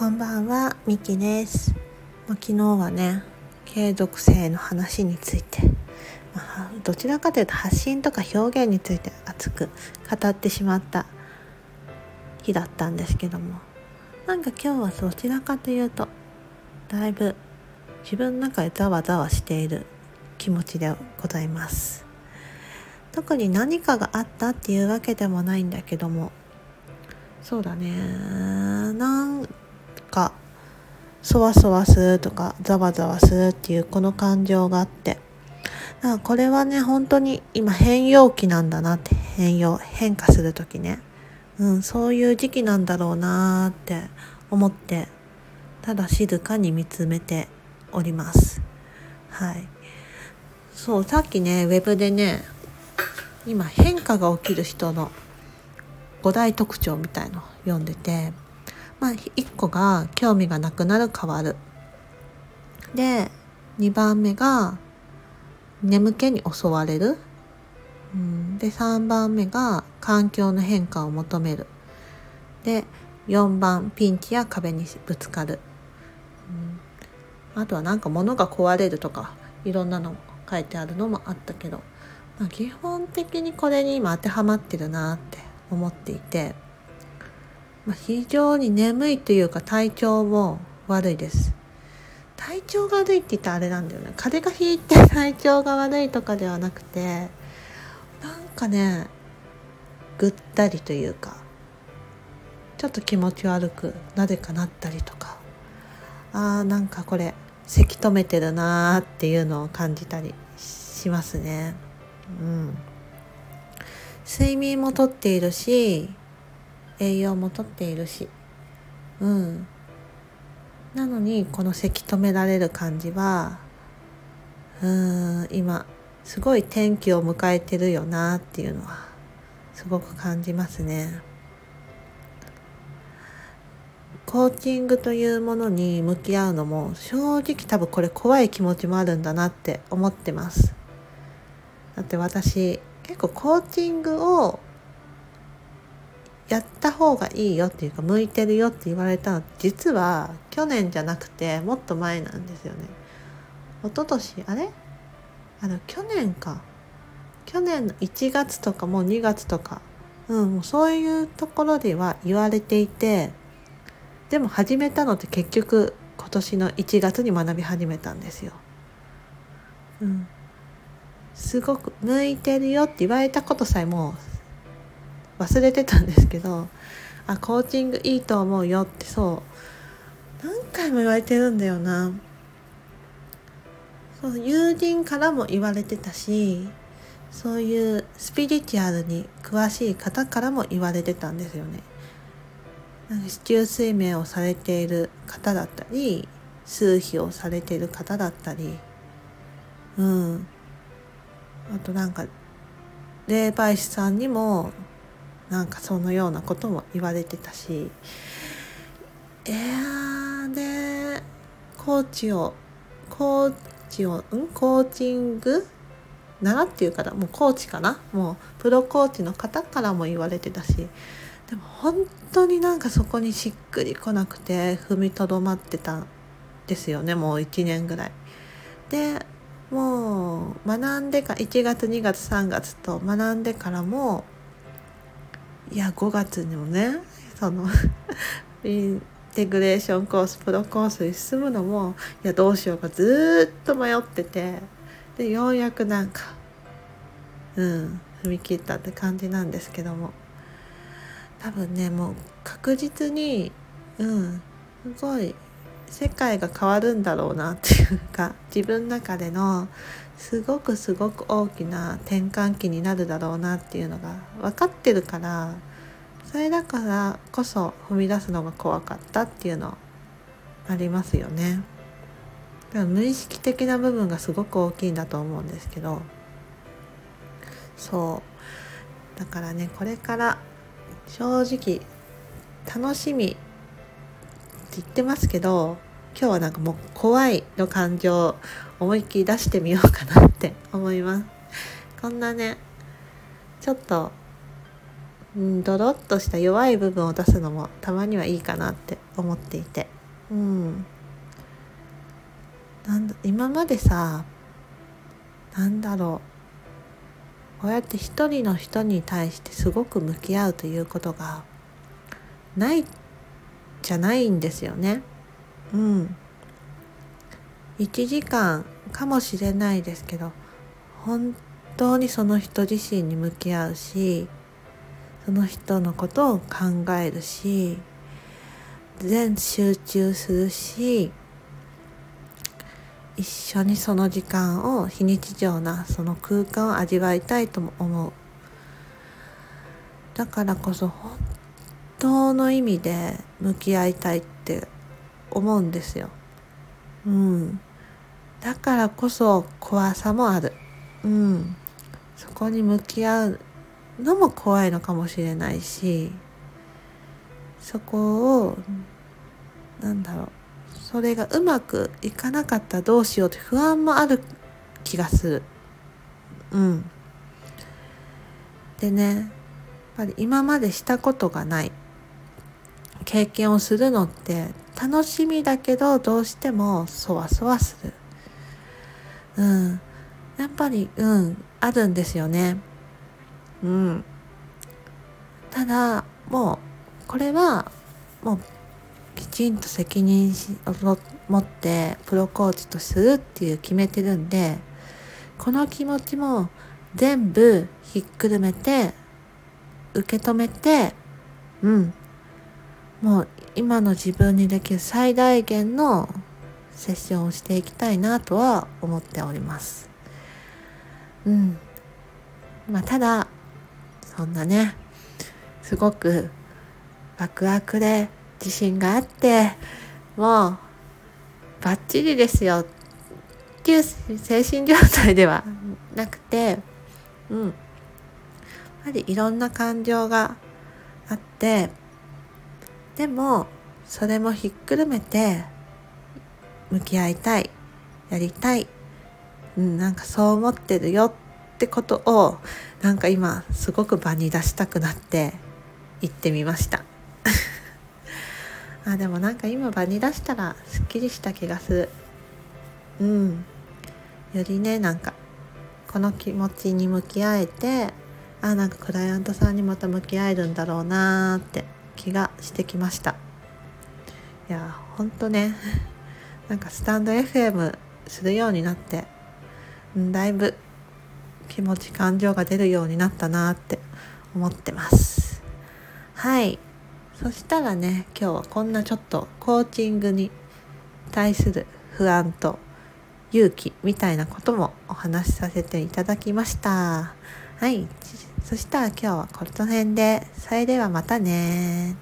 こんばんは、みきです。ま、昨日はね、継続性の話について、まあ、どちらかというと発信とか表現について熱く語ってしまった日だったんですけども、なんか今日はどちらかというと、だいぶ自分の中でざわざわしている気持ちでございます。特に何かがあったっていうわけでもないんだけども、そうだね、なんかそわそわするとかざわざわするっていうこの感情があって。だからこれはね本当に今変容期なんだなって変容変化する時ね、うん、そういう時期なんだろうなーって思ってただ静かに見つめております。はい。そうさっきねウェブでね今変化が起きる人の5大特徴みたいの読んでてまあ、1個が興味がなくなる変わる。で、2番目が眠気に襲われる。うん、で、3番目が環境の変化を求める。で、4番、ピンチや壁にぶつかる。うん、あとはなんか物が壊れるとか、いろんなの書いてあるのもあったけど、まあ、基本的にこれに今当てはまってるなって思っていて、まあ、非常に眠いというか体調も悪いです。体調が悪いって言ったらあれなんだよね。風邪がひいて体調が悪いとかではなくてなんかねぐったりというかちょっと気持ち悪くなぜかなったりとかあーなんかこれせき止めてるなーっていうのを感じたりしますね。うん。睡眠もとっているし栄養もとっているし。うん。なのにこのせき止められる感じはうん今すごい天気を迎えてるよなっていうのはすごく感じますね。コーチングというものに向き合うのも正直多分これ怖い気持ちもあるんだなって思ってます。だって私結構コーチングをやった方がいいよっていうか向いてるよって言われたの実は去年じゃなくてもっと前なんですよね。一昨年あれ？あの去年か。去年の1月とかもう2月とか。うんもうそういうところでは言われていてでも始めたのって結局今年の1月に学び始めたんですよ。うん。すごく向いてるよって言われたことさえもう忘れてたんですけどあコーチングいいと思うよってそう。何回も言われてるんだよな。そう友人からも言われてたしそういうスピリチュアルに詳しい方からも言われてたんですよね。なんか市中睡眠をされている方だったり数秘をされている方だったり。うん。あとなんか霊媒師さんにもなんかそのようなことも言われてたしいやーでコーチをコーチをん？コーチング？習っていうからもうコーチかな？もうプロコーチの方からも言われてたしでも本当になんかそこにしっくりこなくて踏みとどまってたんですよねもう1年ぐらい。でもう学んでか1月2月3月と学んでからもいや5月にもねその インテグレーションコースプロコースに進むのもいやどうしようかずっと迷っててでようやくなんかうん踏み切ったって感じなんですけども。多分ねもう確実にうんすごい世界が変わるんだろうなっていうか自分の中でのすごくすごく大きな転換期になるだろうなっていうのが分かってるからそれだからこそ踏み出すのが怖かったっていうのありますよね。だから無意識的な部分がすごく大きいんだと思うんですけどそうだからねこれから正直楽しみ言ってますけど今日はなんかもう怖いの感情を思いっきり出してみようかなって思います。こんなねちょっとうんドロッとした弱い部分を出すのもたまにはいいかなって思っていて。うん。なんだ今までさなんだろう。こうやって一人の人に対してすごく向き合うということがないじゃないんですよね。うん。1時間かもしれないですけど本当にその人自身に向き合うしその人のことを考えるし全集中するし一緒にその時間を非日常なその空間を味わいたいとも思うだからこそ本当の意味で向き合いたいって思うんですよ。うん。だからこそ怖さもある。うん。そこに向き合うのも怖いのかもしれないしそこをなんだろう。それがうまくいかなかったらどうしようって不安もある気がする。うん。でねやっぱり今までしたことがない。経験をするのって楽しみだけどどうしてもそわそわする。うん。やっぱりうん。あるんですよね。うん。ただもうこれはもうきちんと責任を持ってプロコーチとするっていう決めてるんでこの気持ちも全部ひっくるめて受け止めてうん。もう今の自分にできる最大限のセッションをしていきたいなとは思っております。うん。まあただそんなねすごくワクワクで自信があってもうバッチリですよっていう精神状態ではなくてうんやはりいろんな感情があってでもそれもひっくるめて向き合いたいやりたい、うん、なんかそう思ってるよってことをなんか今すごく場に出したくなって行ってみました。あでもなんか今場に出したらすっきりした気がする。うん。よりねなんかこの気持ちに向き合えてあなんかクライアントさんにまた向き合えるんだろうなーって気がしてきました。いやほんとね。なんかスタンド FM するようになって、だいぶ気持ち感情が出るようになったなって思ってます。はい。そしたらね今日はこんなちょっとコーチングに対する不安と勇気みたいなこともお話しさせていただきました。はい。そしたら今日はこの辺で。それではまたね